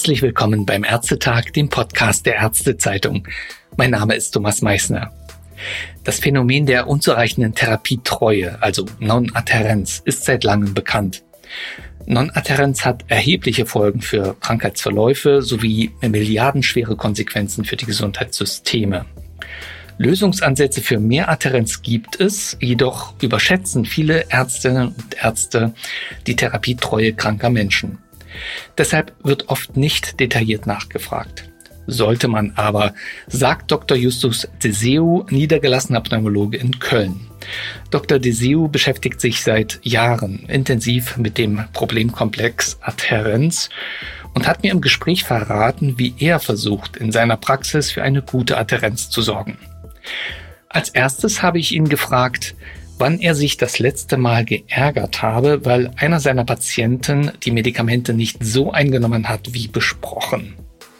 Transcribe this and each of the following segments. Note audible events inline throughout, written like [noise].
Herzlich willkommen beim Ärztetag, dem Podcast der Ärztezeitung. Mein Name ist Thomas Meissner. Das Phänomen der unzureichenden Therapietreue, also Non-Adherenz, ist seit langem bekannt. Non-Adherenz hat erhebliche Folgen für Krankheitsverläufe sowie milliardenschwere Konsequenzen für die Gesundheitssysteme. Lösungsansätze für mehr Adherenz gibt es, jedoch überschätzen viele Ärztinnen und Ärzte die Therapietreue kranker Menschen. Deshalb wird oft nicht detailliert nachgefragt sollte man aber, sagt Dr. Justus Deseu, niedergelassener Pneumologe in Köln. Dr. Deseu beschäftigt sich seit Jahren intensiv mit dem Problemkomplex Adherenz und hat mir im Gespräch verraten, wie er versucht, in seiner Praxis für eine gute Adherenz zu sorgen. Als erstes habe ich ihn gefragt, wann er sich das letzte Mal geärgert habe, weil einer seiner Patienten die Medikamente nicht so eingenommen hat wie besprochen.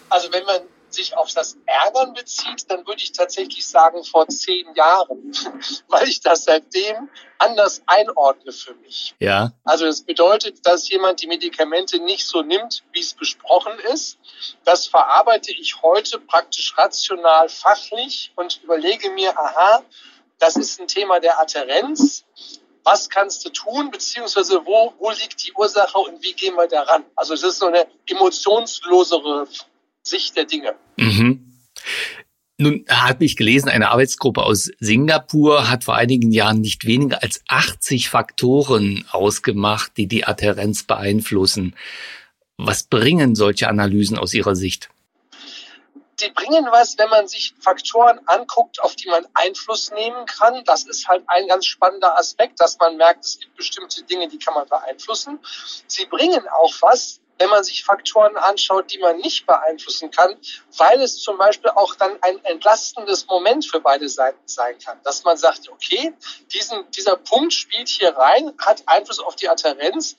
Also wenn man sich auf das Ärgern bezieht, dann würde ich tatsächlich sagen vor zehn Jahren, [laughs] weil ich das seitdem anders einordne für mich. Ja. Also das bedeutet, dass jemand die Medikamente nicht so nimmt, wie es besprochen ist. Das verarbeite ich heute praktisch rational, fachlich und überlege mir, aha, das ist ein Thema der Adherenz was kannst du tun, beziehungsweise wo, wo liegt die Ursache und wie gehen wir daran? Also es ist so eine emotionslosere Sicht der Dinge. Mhm. Nun habe ich gelesen, eine Arbeitsgruppe aus Singapur hat vor einigen Jahren nicht weniger als 80 Faktoren ausgemacht, die die Adherenz beeinflussen. Was bringen solche Analysen aus Ihrer Sicht? Die bringen was, wenn man sich Faktoren anguckt, auf die man Einfluss nehmen kann. Das ist halt ein ganz spannender Aspekt, dass man merkt, es gibt bestimmte Dinge, die kann man beeinflussen. Sie bringen auch was, wenn man sich Faktoren anschaut, die man nicht beeinflussen kann, weil es zum Beispiel auch dann ein entlastendes Moment für beide Seiten sein kann. Dass man sagt, okay, diesen, dieser Punkt spielt hier rein, hat Einfluss auf die Adherenz,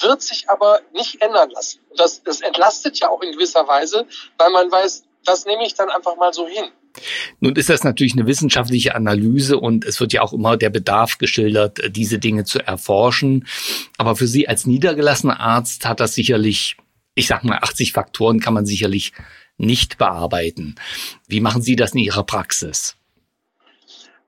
wird sich aber nicht ändern lassen. Das, das entlastet ja auch in gewisser Weise, weil man weiß, das nehme ich dann einfach mal so hin. Nun ist das natürlich eine wissenschaftliche Analyse und es wird ja auch immer der Bedarf geschildert, diese Dinge zu erforschen. Aber für Sie als niedergelassener Arzt hat das sicherlich, ich sag mal, 80 Faktoren kann man sicherlich nicht bearbeiten. Wie machen Sie das in Ihrer Praxis?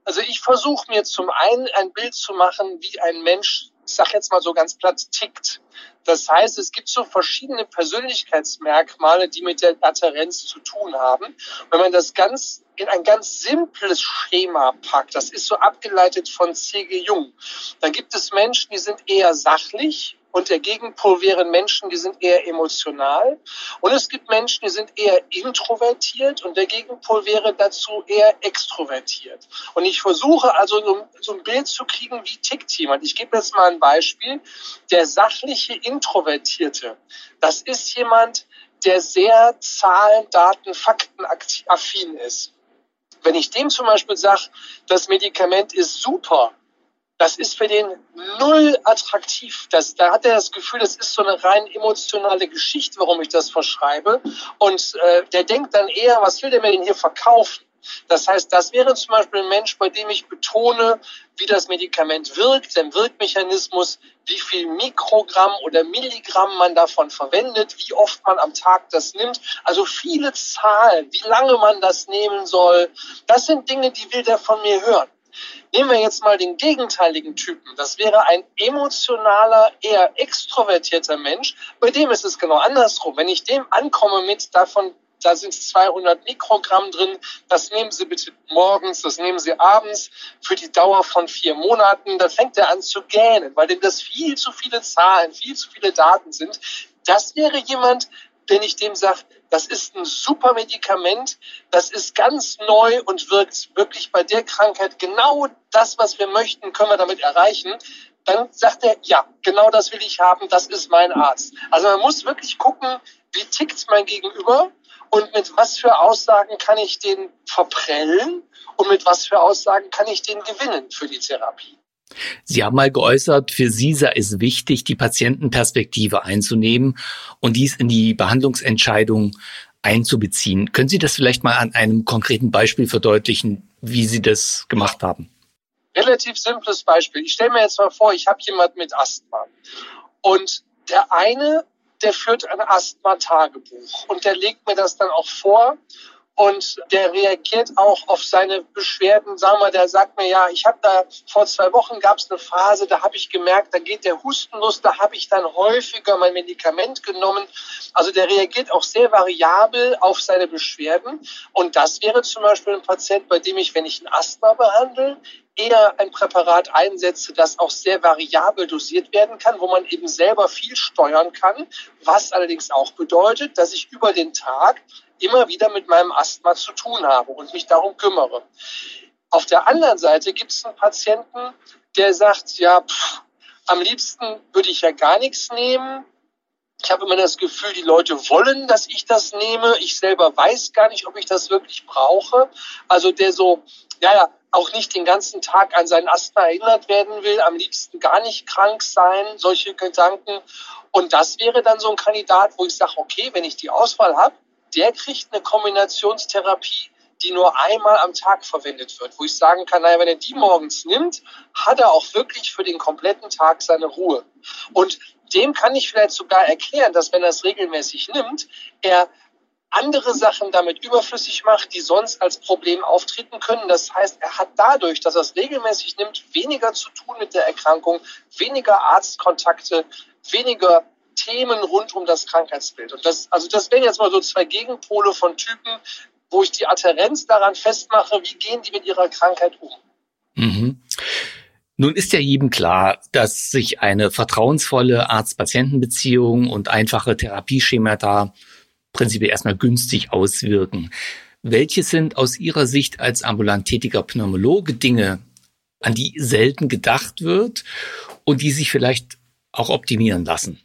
Also ich versuche mir zum einen ein Bild zu machen, wie ein Mensch, ich sag jetzt mal so ganz platt, tickt. Das heißt, es gibt so verschiedene Persönlichkeitsmerkmale, die mit der Adherenz zu tun haben. Wenn man das ganz in ein ganz simples Schema packt, das ist so abgeleitet von C.G. Jung, dann gibt es Menschen, die sind eher sachlich und der Gegenpol wären Menschen, die sind eher emotional. Und es gibt Menschen, die sind eher introvertiert und der Gegenpol wäre dazu eher extrovertiert. Und ich versuche also so, so ein Bild zu kriegen, wie tickt jemand. Ich gebe jetzt mal ein Beispiel. Der sachliche Introvertierte, das ist jemand, der sehr Zahlen, Daten, Fakten affin ist. Wenn ich dem zum Beispiel sage, das Medikament ist super, das ist für den null attraktiv. Das, da hat er das Gefühl, das ist so eine rein emotionale Geschichte, warum ich das verschreibe. Und äh, der denkt dann eher, was will der mir denn hier verkaufen? Das heißt, das wäre zum Beispiel ein Mensch, bei dem ich betone, wie das Medikament wirkt, den Wirkmechanismus, wie viel Mikrogramm oder Milligramm man davon verwendet, wie oft man am Tag das nimmt. Also viele Zahlen, wie lange man das nehmen soll. Das sind Dinge, die will der von mir hören. Nehmen wir jetzt mal den gegenteiligen Typen. Das wäre ein emotionaler, eher extrovertierter Mensch. Bei dem ist es genau andersrum. Wenn ich dem ankomme mit davon, da sind 200 Mikrogramm drin, das nehmen Sie bitte morgens, das nehmen Sie abends für die Dauer von vier Monaten, dann fängt er an zu gähnen, weil dem das viel zu viele Zahlen, viel zu viele Daten sind. Das wäre jemand, wenn ich dem sage, das ist ein super Medikament, das ist ganz neu und wirkt wirklich bei der Krankheit genau das, was wir möchten, können wir damit erreichen, dann sagt er, ja, genau das will ich haben, das ist mein Arzt. Also man muss wirklich gucken, wie tickt mein Gegenüber und mit was für Aussagen kann ich den verprellen und mit was für Aussagen kann ich den gewinnen für die Therapie. Sie haben mal geäußert, für Sie sei es wichtig, die Patientenperspektive einzunehmen und dies in die Behandlungsentscheidung einzubeziehen. Können Sie das vielleicht mal an einem konkreten Beispiel verdeutlichen, wie Sie das gemacht haben? Relativ simples Beispiel. Ich stelle mir jetzt mal vor, ich habe jemand mit Asthma und der eine der führt ein Asthma-Tagebuch und der legt mir das dann auch vor und der reagiert auch auf seine Beschwerden. Sagen wir, der sagt mir, ja, ich habe da vor zwei Wochen gab es eine Phase, da habe ich gemerkt, da geht der Husten los, da habe ich dann häufiger mein Medikament genommen. Also der reagiert auch sehr variabel auf seine Beschwerden. Und das wäre zum Beispiel ein Patient, bei dem ich, wenn ich ein Asthma behandle, eher ein Präparat einsetze, das auch sehr variabel dosiert werden kann, wo man eben selber viel steuern kann, was allerdings auch bedeutet, dass ich über den Tag immer wieder mit meinem Asthma zu tun habe und mich darum kümmere. Auf der anderen Seite gibt es einen Patienten, der sagt, ja, pff, am liebsten würde ich ja gar nichts nehmen. Ich habe immer das Gefühl, die Leute wollen, dass ich das nehme. Ich selber weiß gar nicht, ob ich das wirklich brauche. Also der so, ja, ja, auch nicht den ganzen Tag an sein Asthma erinnert werden will, am liebsten gar nicht krank sein, solche Gedanken. Und das wäre dann so ein Kandidat, wo ich sage, okay, wenn ich die Auswahl habe, der kriegt eine Kombinationstherapie, die nur einmal am Tag verwendet wird, wo ich sagen kann, naja, wenn er die morgens nimmt, hat er auch wirklich für den kompletten Tag seine Ruhe. Und dem kann ich vielleicht sogar erklären, dass wenn er es regelmäßig nimmt, er andere Sachen damit überflüssig macht, die sonst als Problem auftreten können. Das heißt, er hat dadurch, dass er es regelmäßig nimmt, weniger zu tun mit der Erkrankung, weniger Arztkontakte, weniger Themen rund um das Krankheitsbild. Und das, also das wären jetzt mal so zwei Gegenpole von Typen, wo ich die Adherenz daran festmache, wie gehen die mit ihrer Krankheit um. Mhm. Nun ist ja jedem klar, dass sich eine vertrauensvolle Arzt-Patienten-Beziehung und einfache Therapieschemata prinzipiell erstmal günstig auswirken. Welche sind aus Ihrer Sicht als ambulant tätiger Pneumologe Dinge, an die selten gedacht wird und die sich vielleicht auch optimieren lassen?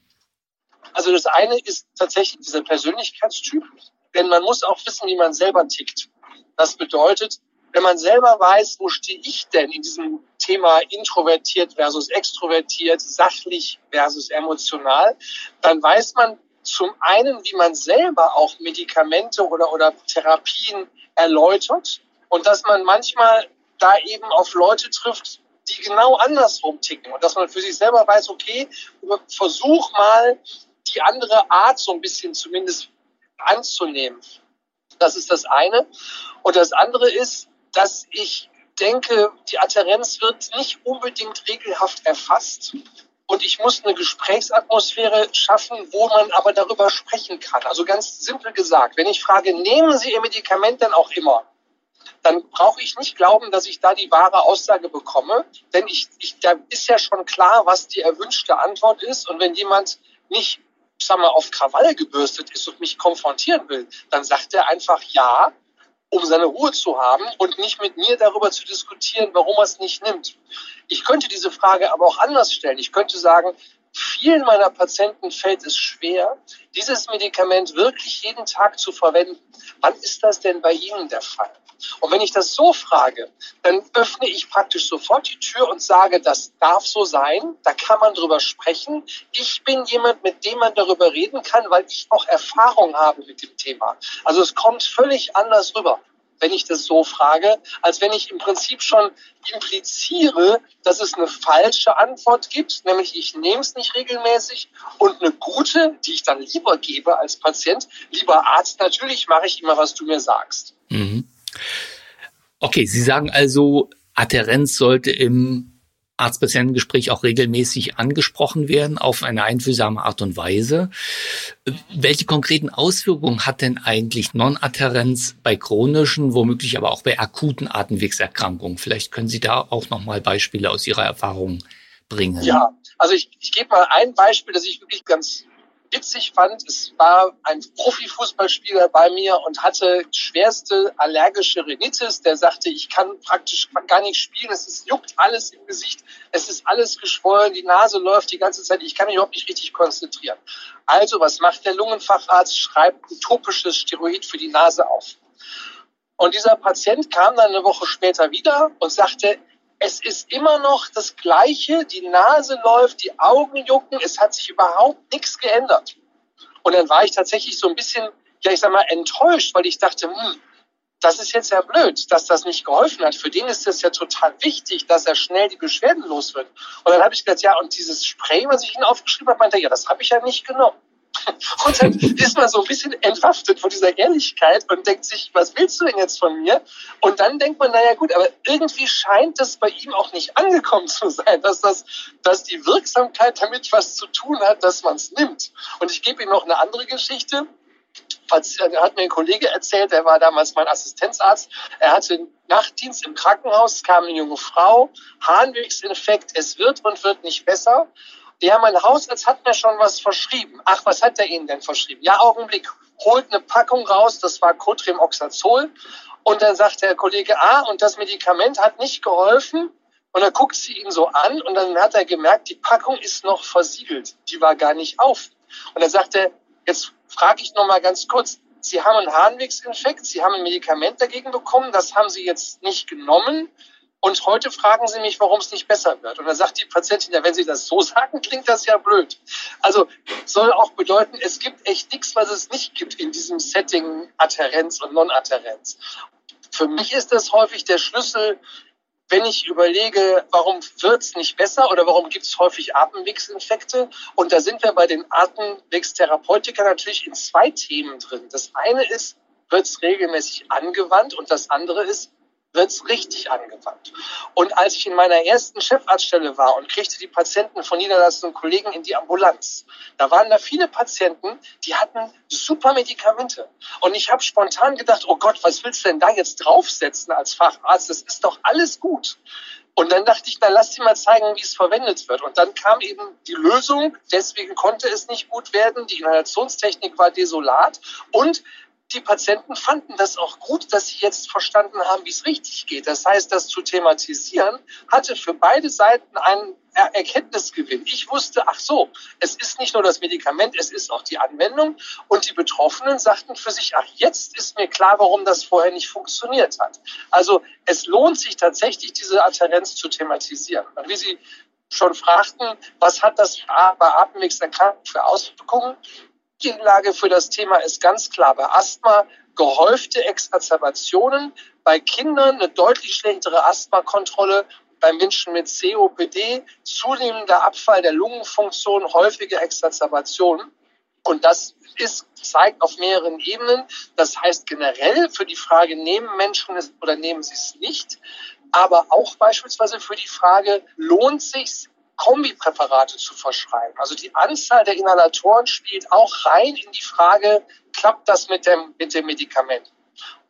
Also das eine ist tatsächlich dieser Persönlichkeitstyp, denn man muss auch wissen, wie man selber tickt. Das bedeutet, wenn man selber weiß, wo stehe ich denn in diesem Thema introvertiert versus extrovertiert, sachlich versus emotional, dann weiß man zum einen, wie man selber auch Medikamente oder, oder Therapien erläutert und dass man manchmal da eben auf Leute trifft, die genau andersrum ticken und dass man für sich selber weiß, okay, versuch mal die andere Art so ein bisschen zumindest anzunehmen. Das ist das eine. Und das andere ist, dass ich denke, die Adherenz wird nicht unbedingt regelhaft erfasst. Und ich muss eine Gesprächsatmosphäre schaffen, wo man aber darüber sprechen kann. Also ganz simpel gesagt, wenn ich frage, nehmen Sie Ihr Medikament denn auch immer? Dann brauche ich nicht glauben, dass ich da die wahre Aussage bekomme. Denn ich, ich, da ist ja schon klar, was die erwünschte Antwort ist. Und wenn jemand nicht sag mal, auf Krawall gebürstet ist und mich konfrontieren will, dann sagt er einfach ja, um seine Ruhe zu haben und nicht mit mir darüber zu diskutieren, warum er es nicht nimmt. Ich könnte diese Frage aber auch anders stellen. Ich könnte sagen, vielen meiner Patienten fällt es schwer, dieses Medikament wirklich jeden Tag zu verwenden. Wann ist das denn bei Ihnen der Fall? Und wenn ich das so frage, dann öffne ich praktisch sofort die Tür und sage, das darf so sein, da kann man drüber sprechen. Ich bin jemand, mit dem man darüber reden kann, weil ich auch Erfahrung habe mit dem Thema. Also es kommt völlig anders rüber wenn ich das so frage, als wenn ich im Prinzip schon impliziere, dass es eine falsche Antwort gibt, nämlich ich nehme es nicht regelmäßig und eine gute, die ich dann lieber gebe als Patient, lieber Arzt, natürlich mache ich immer, was du mir sagst. Mhm. Okay, Sie sagen also, Adherenz sollte im Arzt-Patienten-Gespräch auch regelmäßig angesprochen werden auf eine einfühlsame Art und Weise. Welche konkreten Auswirkungen hat denn eigentlich Non-Adherenz bei chronischen, womöglich aber auch bei akuten Atemwegserkrankungen? Vielleicht können Sie da auch noch mal Beispiele aus Ihrer Erfahrung bringen. Ja, also ich, ich gebe mal ein Beispiel, das ich wirklich ganz witzig fand, es war ein Profifußballspieler bei mir und hatte schwerste allergische Rhinitis. Der sagte, ich kann praktisch gar nicht spielen, es ist, juckt alles im Gesicht, es ist alles geschwollen, die Nase läuft die ganze Zeit, ich kann mich überhaupt nicht richtig konzentrieren. Also, was macht der Lungenfacharzt? Schreibt ein topisches Steroid für die Nase auf. Und dieser Patient kam dann eine Woche später wieder und sagte, es ist immer noch das Gleiche. Die Nase läuft, die Augen jucken. Es hat sich überhaupt nichts geändert. Und dann war ich tatsächlich so ein bisschen, ja, ich sag mal, enttäuscht, weil ich dachte, hm, das ist jetzt ja blöd, dass das nicht geholfen hat. Für den ist es ja total wichtig, dass er schnell die Beschwerden los wird. Und dann habe ich gesagt, ja, und dieses Spray, was ich Ihnen aufgeschrieben habe, meinte er, ja, das habe ich ja nicht genommen. [laughs] Und dann ist man so ein bisschen entwaffnet von dieser Ehrlichkeit und denkt sich, was willst du denn jetzt von mir? Und dann denkt man, naja gut, aber irgendwie scheint das bei ihm auch nicht angekommen zu sein, dass, das, dass die Wirksamkeit damit was zu tun hat, dass man es nimmt. Und ich gebe ihm noch eine andere Geschichte. Äh, hat mir ein Kollege erzählt, der war damals mein Assistenzarzt. Er hatte Nachtdienst im Krankenhaus, kam eine junge Frau, Harnwegsinfekt, es wird und wird nicht besser. Ja, mein Hausarzt hat mir schon was verschrieben. Ach, was hat er Ihnen denn verschrieben? Ja, Augenblick, holt eine Packung raus, das war Cotrimoxazol. Und dann sagt der Kollege, ah, und das Medikament hat nicht geholfen. Und dann guckt sie ihn so an und dann hat er gemerkt, die Packung ist noch versiegelt. Die war gar nicht auf. Und dann sagt er, jetzt frage ich noch mal ganz kurz, Sie haben einen Harnwegsinfekt, Sie haben ein Medikament dagegen bekommen, das haben Sie jetzt nicht genommen. Und heute fragen Sie mich, warum es nicht besser wird. Und dann sagt die Patientin, ja, wenn Sie das so [laughs] sagen, klingt das ja blöd. Also soll auch bedeuten, es gibt echt nichts, was es nicht gibt in diesem Setting Adherenz und Non-Adherenz. Für mich ist das häufig der Schlüssel, wenn ich überlege, warum wird es nicht besser oder warum gibt es häufig Atemwegsinfekte? Und da sind wir bei den Atemwegstherapeutika natürlich in zwei Themen drin. Das eine ist, wird es regelmäßig angewandt und das andere ist, wird es richtig angewandt. Und als ich in meiner ersten Chefarztstelle war und kriegte die Patienten von niederlassenden Kollegen in die Ambulanz, da waren da viele Patienten, die hatten super Medikamente. Und ich habe spontan gedacht, oh Gott, was willst du denn da jetzt draufsetzen als Facharzt? Das ist doch alles gut. Und dann dachte ich, na lass dir mal zeigen, wie es verwendet wird. Und dann kam eben die Lösung, deswegen konnte es nicht gut werden. Die Inhalationstechnik war desolat. Und die Patienten fanden das auch gut, dass sie jetzt verstanden haben, wie es richtig geht. Das heißt, das zu thematisieren hatte für beide Seiten einen Erkenntnisgewinn. Ich wusste, ach so, es ist nicht nur das Medikament, es ist auch die Anwendung. Und die Betroffenen sagten für sich, ach, jetzt ist mir klar, warum das vorher nicht funktioniert hat. Also es lohnt sich tatsächlich, diese Adherenz zu thematisieren. Und wie Sie schon fragten, was hat das bei Atemwegserkrankungen für Auswirkungen? Studienlage für das Thema ist ganz klar. Bei Asthma gehäufte Exacerbationen, bei Kindern eine deutlich schlechtere Asthmakontrolle, bei Menschen mit COPD zunehmender Abfall der Lungenfunktion, häufige Exacerbationen. Und das ist, zeigt auf mehreren Ebenen. Das heißt generell für die Frage, nehmen Menschen es oder nehmen sie es nicht, aber auch beispielsweise für die Frage, lohnt sich Kombipräparate zu verschreiben. Also die Anzahl der Inhalatoren spielt auch rein in die Frage, klappt das mit dem, mit dem Medikament?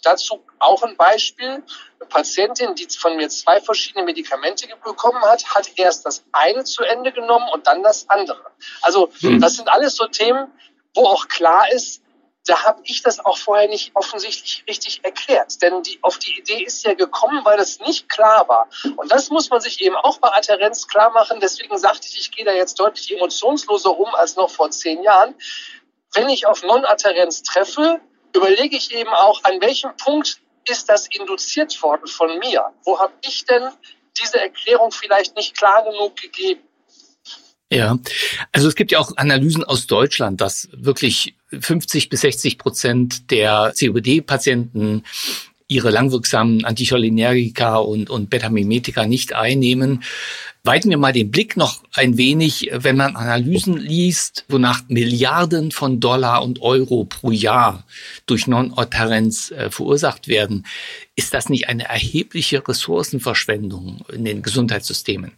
Dazu auch ein Beispiel. Eine Patientin, die von mir zwei verschiedene Medikamente bekommen hat, hat erst das eine zu Ende genommen und dann das andere. Also hm. das sind alles so Themen, wo auch klar ist, da habe ich das auch vorher nicht offensichtlich richtig erklärt. Denn die, auf die Idee ist ja gekommen, weil das nicht klar war. Und das muss man sich eben auch bei Adherenz klar machen. Deswegen sagte ich, ich gehe da jetzt deutlich emotionsloser um als noch vor zehn Jahren. Wenn ich auf Non-Adherenz treffe, überlege ich eben auch, an welchem Punkt ist das induziert worden von mir? Wo habe ich denn diese Erklärung vielleicht nicht klar genug gegeben? Ja, also es gibt ja auch Analysen aus Deutschland, dass wirklich 50 bis 60 Prozent der COPD-Patienten ihre langwirksamen Anticholinergika und, und Beta-Mimetika nicht einnehmen. Weiten wir mal den Blick noch ein wenig, wenn man Analysen liest, wonach Milliarden von Dollar und Euro pro Jahr durch Non-Adherenz äh, verursacht werden. Ist das nicht eine erhebliche Ressourcenverschwendung in den Gesundheitssystemen?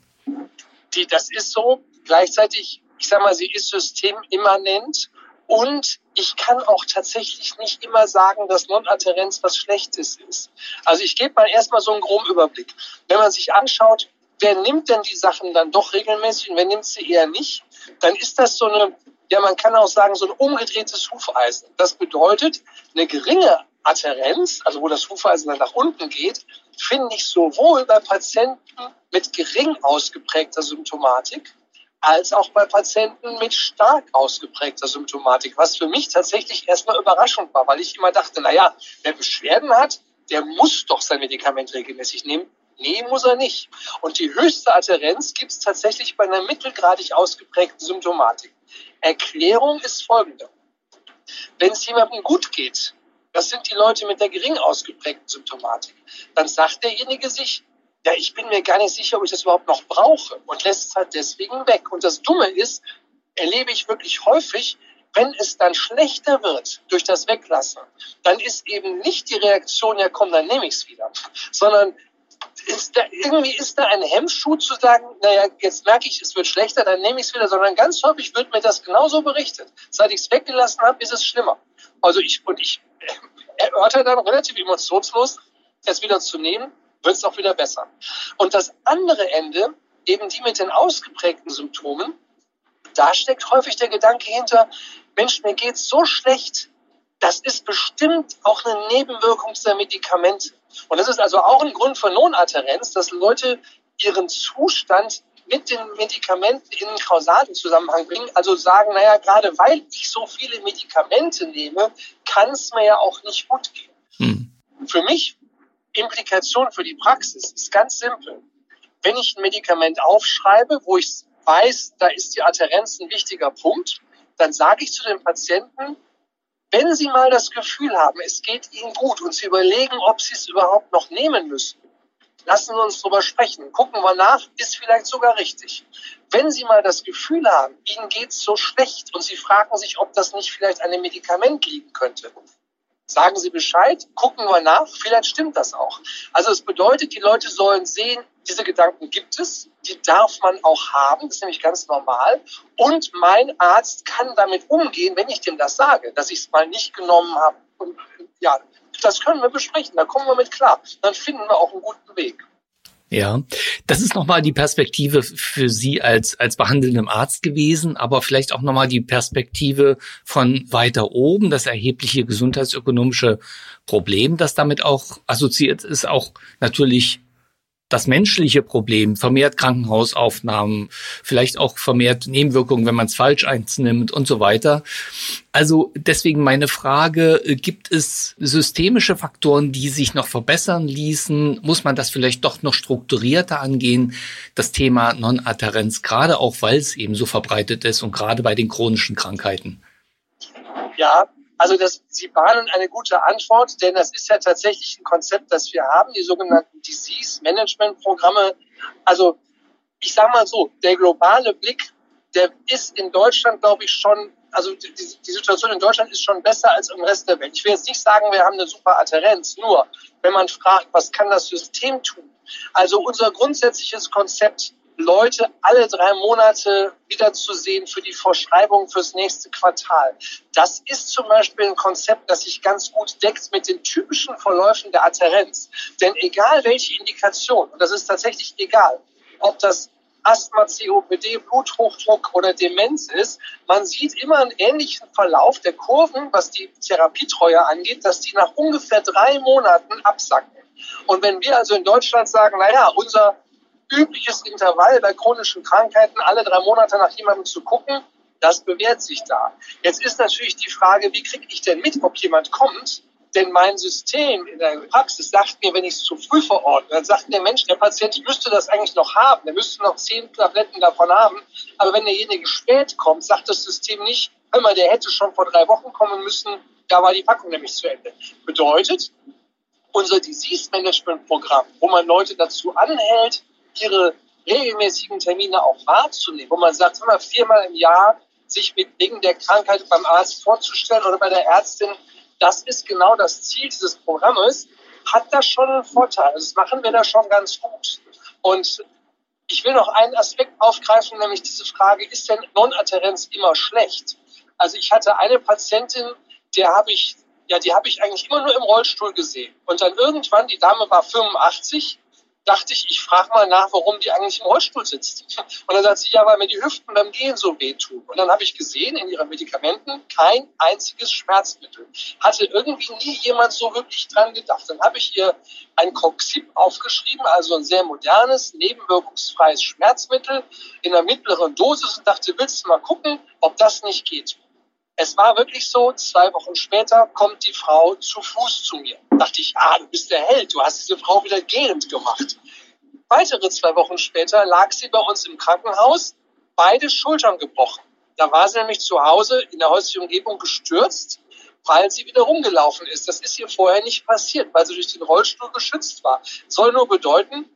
Die, das ist so. Gleichzeitig, ich sage mal, sie ist systemimmanent und ich kann auch tatsächlich nicht immer sagen, dass Non-Adherenz was Schlechtes ist. Also ich gebe mal erstmal so einen groben Überblick. Wenn man sich anschaut, wer nimmt denn die Sachen dann doch regelmäßig und wer nimmt sie eher nicht, dann ist das so eine, ja man kann auch sagen, so ein umgedrehtes Hufeisen. Das bedeutet, eine geringe Adherenz, also wo das Hufeisen dann nach unten geht, finde ich sowohl bei Patienten mit gering ausgeprägter Symptomatik als auch bei Patienten mit stark ausgeprägter Symptomatik, was für mich tatsächlich erstmal überraschend war, weil ich immer dachte, naja, wer Beschwerden hat, der muss doch sein Medikament regelmäßig nehmen. Nee, muss er nicht. Und die höchste Adherenz gibt es tatsächlich bei einer mittelgradig ausgeprägten Symptomatik. Erklärung ist folgende. Wenn es jemandem gut geht, das sind die Leute mit der gering ausgeprägten Symptomatik, dann sagt derjenige sich, ja, ich bin mir gar nicht sicher, ob ich das überhaupt noch brauche und lässt es halt deswegen weg. Und das Dumme ist, erlebe ich wirklich häufig, Wenn es dann schlechter wird durch das Weglassen, dann ist eben nicht die Reaktion, ja komm, dann nehme ich es wieder, [laughs] sondern ist da, irgendwie ist da ein Hemmschuh zu sagen, naja, jetzt merke ich, es wird schlechter, dann nehme ich es wieder, sondern ganz häufig wird mir das genauso berichtet. Seit ich es weggelassen habe, ist es schlimmer. Also ich, und ich erörter dann relativ emotionslos, es wieder zu nehmen, wird es auch wieder besser. Und das andere Ende, eben die mit den ausgeprägten Symptomen, da steckt häufig der Gedanke hinter, Mensch, mir geht's so schlecht, das ist bestimmt auch eine Nebenwirkung der Medikamente. Und das ist also auch ein Grund für Non-Adherenz, dass Leute ihren Zustand mit den Medikamenten in einen kausalen Zusammenhang bringen. Also sagen, naja, gerade weil ich so viele Medikamente nehme, kann es mir ja auch nicht gut gehen. Hm. Für mich, Implikation für die Praxis ist ganz simpel. Wenn ich ein Medikament aufschreibe, wo ich weiß, da ist die Adherenz ein wichtiger Punkt, dann sage ich zu den Patienten, wenn Sie mal das Gefühl haben, es geht Ihnen gut und Sie überlegen, ob Sie es überhaupt noch nehmen müssen, lassen Sie uns drüber sprechen. Gucken wir nach, ist vielleicht sogar richtig. Wenn Sie mal das Gefühl haben, Ihnen geht es so schlecht und Sie fragen sich, ob das nicht vielleicht an dem Medikament liegen könnte, sagen Sie Bescheid, gucken wir nach, vielleicht stimmt das auch. Also es bedeutet, die Leute sollen sehen, diese Gedanken gibt es, die darf man auch haben, das ist nämlich ganz normal. Und mein Arzt kann damit umgehen, wenn ich dem das sage, dass ich es mal nicht genommen habe. Und ja, das können wir besprechen, da kommen wir mit klar. Dann finden wir auch einen guten Weg. Ja, das ist nochmal die Perspektive für Sie als, als behandelndem Arzt gewesen, aber vielleicht auch nochmal die Perspektive von weiter oben, das erhebliche gesundheitsökonomische Problem, das damit auch assoziiert ist, auch natürlich das menschliche Problem, vermehrt Krankenhausaufnahmen, vielleicht auch vermehrt Nebenwirkungen, wenn man es falsch einnimmt und so weiter. Also deswegen meine Frage, gibt es systemische Faktoren, die sich noch verbessern ließen? Muss man das vielleicht doch noch strukturierter angehen, das Thema Non-Adherenz, gerade auch weil es eben so verbreitet ist und gerade bei den chronischen Krankheiten? Ja, also das, Sie bahnen eine gute Antwort, denn das ist ja tatsächlich ein Konzept, das wir haben, die sogenannten Disease Management Programme. Also ich sage mal so, der globale Blick, der ist in Deutschland, glaube ich, schon, also die, die, Situation in Deutschland ist schon besser als im Rest der Welt. Ich will jetzt nicht sagen, wir haben eine super Adherenz, nur wenn man fragt, was kann das System tun? Also unser grundsätzliches Konzept Leute alle drei Monate wiederzusehen für die Verschreibung fürs nächste Quartal. Das ist zum Beispiel ein Konzept, das sich ganz gut deckt mit den typischen Verläufen der Adherenz. Denn egal welche Indikation, und das ist tatsächlich egal, ob das Asthma, COPD, Bluthochdruck oder Demenz ist, man sieht immer einen ähnlichen Verlauf der Kurven, was die Therapietreue angeht, dass die nach ungefähr drei Monaten absacken. Und wenn wir also in Deutschland sagen, naja, unser übliches Intervall bei chronischen Krankheiten, alle drei Monate nach jemandem zu gucken, das bewährt sich da. Jetzt ist natürlich die Frage, wie kriege ich denn mit, ob jemand kommt? Denn mein System in der Praxis sagt mir, wenn ich es zu früh verordne, dann sagt der Mensch, der Patient müsste das eigentlich noch haben, der müsste noch zehn Tabletten davon haben. Aber wenn derjenige spät kommt, sagt das System nicht, hör mal, der hätte schon vor drei Wochen kommen müssen, da war die Packung nämlich zu Ende. Bedeutet, unser Disease Management Programm, wo man Leute dazu anhält, ihre regelmäßigen Termine auch wahrzunehmen, wo man sagt, immer viermal im Jahr sich mit wegen der Krankheit beim Arzt vorzustellen oder bei der Ärztin, das ist genau das Ziel dieses Programmes, hat das schon einen Vorteil. Das machen wir da schon ganz gut. Und ich will noch einen Aspekt aufgreifen, nämlich diese Frage, ist denn Non-Adherenz immer schlecht? Also ich hatte eine Patientin, der habe ich, ja, die habe ich eigentlich immer nur im Rollstuhl gesehen. Und dann irgendwann, die Dame war 85, dachte ich, ich frage mal nach, warum die eigentlich im Rollstuhl sitzt. Und dann sagt sie, ja, weil mir die Hüften beim Gehen so wehtun. Und dann habe ich gesehen, in ihren Medikamenten kein einziges Schmerzmittel. Hatte irgendwie nie jemand so wirklich dran gedacht. Dann habe ich ihr ein Coxib aufgeschrieben, also ein sehr modernes, nebenwirkungsfreies Schmerzmittel in einer mittleren Dosis und dachte, willst du mal gucken, ob das nicht geht? Es war wirklich so, zwei Wochen später kommt die Frau zu Fuß zu mir. Da dachte ich, ah, du bist der Held, du hast diese Frau wieder gehend gemacht. Weitere zwei Wochen später lag sie bei uns im Krankenhaus, beide Schultern gebrochen. Da war sie nämlich zu Hause in der häuslichen Umgebung gestürzt, weil sie wieder rumgelaufen ist. Das ist ihr vorher nicht passiert, weil sie durch den Rollstuhl geschützt war. Soll nur bedeuten,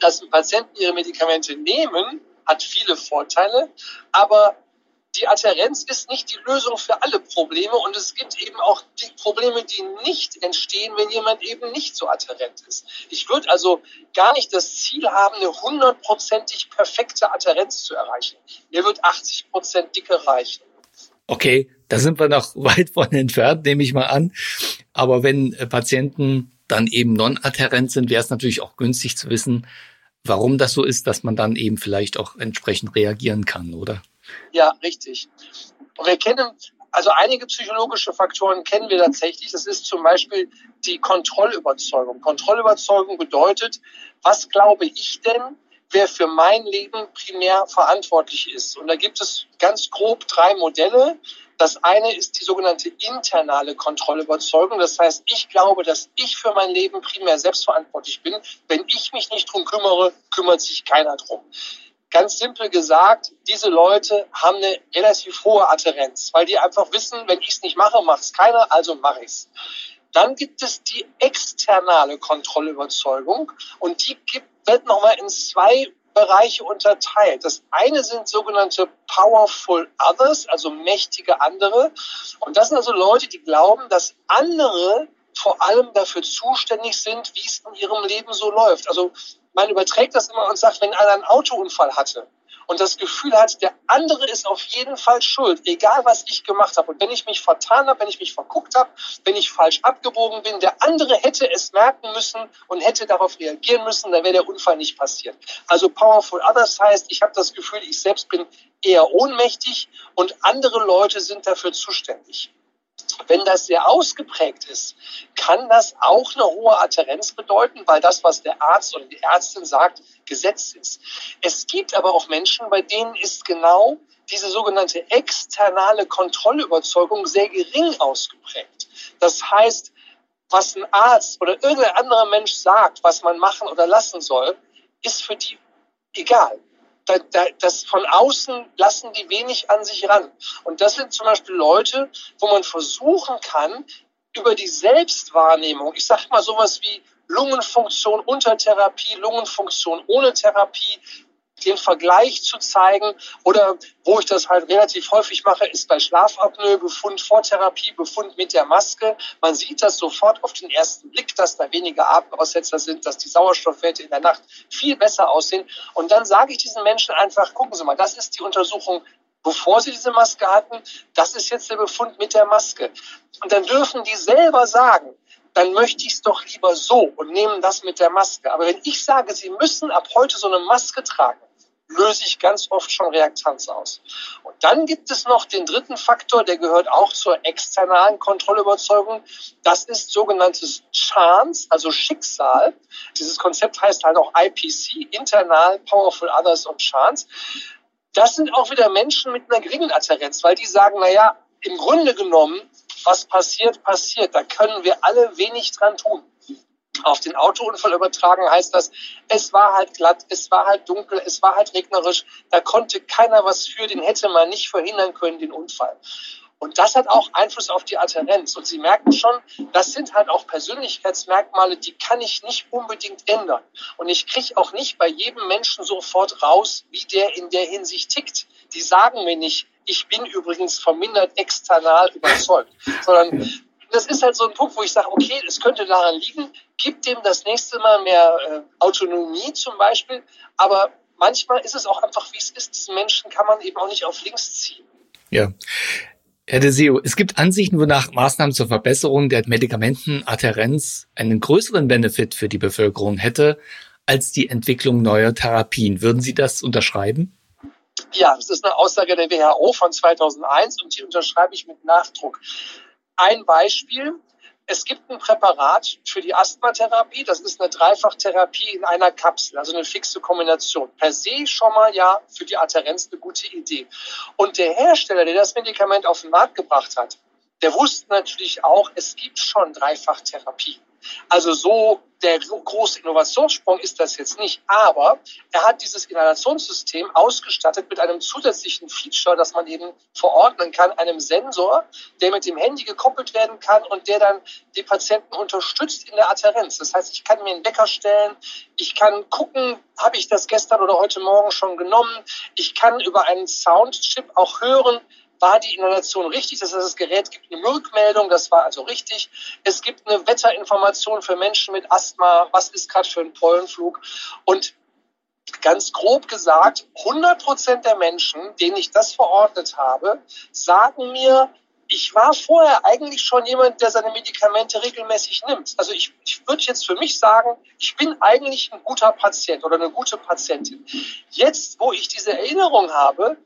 dass Patienten ihre Medikamente nehmen, hat viele Vorteile, aber die Adherenz ist nicht die Lösung für alle Probleme und es gibt eben auch die Probleme, die nicht entstehen, wenn jemand eben nicht so adherent ist. Ich würde also gar nicht das Ziel haben, eine hundertprozentig perfekte Adherenz zu erreichen. Mir wird 80 Prozent dicke reichen. Okay, da sind wir noch [laughs] weit von entfernt, nehme ich mal an. Aber wenn äh, Patienten dann eben non-adherent sind, wäre es natürlich auch günstig zu wissen, warum das so ist, dass man dann eben vielleicht auch entsprechend reagieren kann, oder? Ja, richtig. Und wir kennen, also einige psychologische Faktoren kennen wir tatsächlich. Das ist zum Beispiel die Kontrollüberzeugung. Kontrollüberzeugung bedeutet, was glaube ich denn, wer für mein Leben primär verantwortlich ist. Und da gibt es ganz grob drei Modelle. Das eine ist die sogenannte internale Kontrollüberzeugung. Das heißt, ich glaube, dass ich für mein Leben primär selbstverantwortlich bin. Wenn ich mich nicht drum kümmere, kümmert sich keiner drum. Ganz simpel gesagt, diese Leute haben eine relativ hohe Adherenz, weil die einfach wissen, wenn ich es nicht mache, macht es keiner, also mache ich es. Dann gibt es die externe Kontrollüberzeugung und die gibt, wird nochmal in zwei Bereiche unterteilt. Das eine sind sogenannte Powerful Others, also mächtige andere. Und das sind also Leute, die glauben, dass andere vor allem dafür zuständig sind, wie es in ihrem Leben so läuft. Also man überträgt das immer und sagt, wenn einer einen Autounfall hatte und das Gefühl hat, der andere ist auf jeden Fall schuld, egal was ich gemacht habe. Und wenn ich mich vertan habe, wenn ich mich verguckt habe, wenn ich falsch abgebogen bin, der andere hätte es merken müssen und hätte darauf reagieren müssen, dann wäre der Unfall nicht passiert. Also Powerful Others heißt, ich habe das Gefühl, ich selbst bin eher ohnmächtig und andere Leute sind dafür zuständig. Wenn das sehr ausgeprägt ist, kann das auch eine hohe Adherenz bedeuten, weil das, was der Arzt oder die Ärztin sagt, Gesetz ist. Es gibt aber auch Menschen, bei denen ist genau diese sogenannte externe Kontrollüberzeugung sehr gering ausgeprägt. Das heißt, was ein Arzt oder irgendein anderer Mensch sagt, was man machen oder lassen soll, ist für die egal da, da, das von außen lassen die wenig an sich ran. Und das sind zum Beispiel Leute, wo man versuchen kann, über die Selbstwahrnehmung, ich sage mal sowas wie Lungenfunktion unter Therapie, Lungenfunktion ohne Therapie, den Vergleich zu zeigen. Oder wo ich das halt relativ häufig mache, ist bei Schlafapnoe, Befund vor Therapie, Befund mit der Maske. Man sieht das sofort auf den ersten Blick, dass da weniger Atemaussetzer sind, dass die Sauerstoffwerte in der Nacht viel besser aussehen. Und dann sage ich diesen Menschen einfach, gucken Sie mal, das ist die Untersuchung bevor sie diese Maske hatten, das ist jetzt der Befund mit der Maske. Und dann dürfen die selber sagen, dann möchte ich es doch lieber so und nehmen das mit der Maske. Aber wenn ich sage, sie müssen ab heute so eine Maske tragen, löse ich ganz oft schon Reaktanz aus. Und dann gibt es noch den dritten Faktor, der gehört auch zur externen Kontrollüberzeugung. Das ist sogenanntes Chance, also Schicksal. Dieses Konzept heißt halt auch IPC, Internal, Powerful Others und Chance. Das sind auch wieder Menschen mit einer geringen Adherenz, weil die sagen, na ja, im Grunde genommen, was passiert, passiert. Da können wir alle wenig dran tun auf den Autounfall übertragen heißt das, es war halt glatt, es war halt dunkel, es war halt regnerisch, da konnte keiner was für, den hätte man nicht verhindern können, den Unfall. Und das hat auch Einfluss auf die Adherenz. Und Sie merken schon, das sind halt auch Persönlichkeitsmerkmale, die kann ich nicht unbedingt ändern. Und ich kriege auch nicht bei jedem Menschen sofort raus, wie der in der Hinsicht tickt. Die sagen mir nicht, ich bin übrigens vermindert external überzeugt, sondern das ist halt so ein Punkt, wo ich sage, okay, es könnte daran liegen, gib dem das nächste Mal mehr äh, Autonomie zum Beispiel, aber manchmal ist es auch einfach, wie es ist. Diesen Menschen kann man eben auch nicht auf links ziehen. Ja. Herr Deseo, es gibt Ansichten, wonach Maßnahmen zur Verbesserung der Medikamentenadherenz einen größeren Benefit für die Bevölkerung hätte als die Entwicklung neuer Therapien. Würden Sie das unterschreiben? Ja, das ist eine Aussage der WHO von 2001 und die unterschreibe ich mit Nachdruck. Ein Beispiel. Es gibt ein Präparat für die Asthmatherapie. Das ist eine Dreifachtherapie in einer Kapsel, also eine fixe Kombination. Per se schon mal ja für die Adherenz eine gute Idee. Und der Hersteller, der das Medikament auf den Markt gebracht hat, der wusste natürlich auch, es gibt schon Dreifachtherapie. Also so der große Innovationssprung ist das jetzt nicht, aber er hat dieses Inhalationssystem ausgestattet mit einem zusätzlichen Feature, das man eben verordnen kann, einem Sensor, der mit dem Handy gekoppelt werden kann und der dann die Patienten unterstützt in der Adherenz. Das heißt, ich kann mir einen Wecker stellen, ich kann gucken, habe ich das gestern oder heute Morgen schon genommen, ich kann über einen Soundchip auch hören, war die Inhalation richtig? Das heißt, das Gerät gibt eine Rückmeldung, das war also richtig. Es gibt eine Wetterinformation für Menschen mit Asthma, was ist gerade für ein Pollenflug. Und ganz grob gesagt, 100 Prozent der Menschen, denen ich das verordnet habe, sagen mir, ich war vorher eigentlich schon jemand, der seine Medikamente regelmäßig nimmt. Also ich, ich würde jetzt für mich sagen, ich bin eigentlich ein guter Patient oder eine gute Patientin. Jetzt, wo ich diese Erinnerung habe,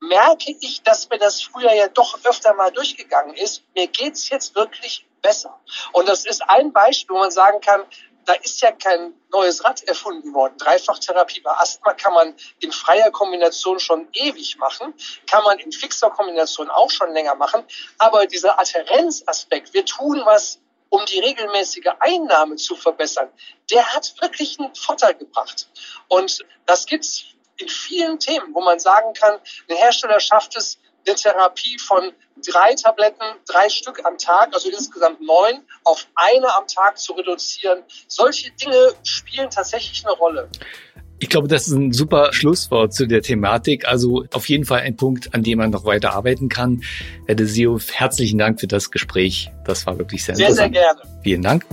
merke ich, dass mir das früher ja doch öfter mal durchgegangen ist. Mir geht's jetzt wirklich besser. Und das ist ein Beispiel, wo man sagen kann, da ist ja kein neues Rad erfunden worden. Dreifachtherapie bei Asthma kann man in freier Kombination schon ewig machen, kann man in fixer Kombination auch schon länger machen. Aber dieser Adherenzaspekt, wir tun was, um die regelmäßige Einnahme zu verbessern, der hat wirklich einen Vorteil gebracht. Und das gibt's in vielen Themen, wo man sagen kann, ein Hersteller schafft es, eine Therapie von drei Tabletten, drei Stück am Tag, also insgesamt neun, auf eine am Tag zu reduzieren. Solche Dinge spielen tatsächlich eine Rolle. Ich glaube, das ist ein super Schlusswort zu der Thematik. Also auf jeden Fall ein Punkt, an dem man noch weiter arbeiten kann. Herr Desio, herzlichen Dank für das Gespräch. Das war wirklich sehr, sehr interessant. Sehr, sehr gerne. Vielen Dank.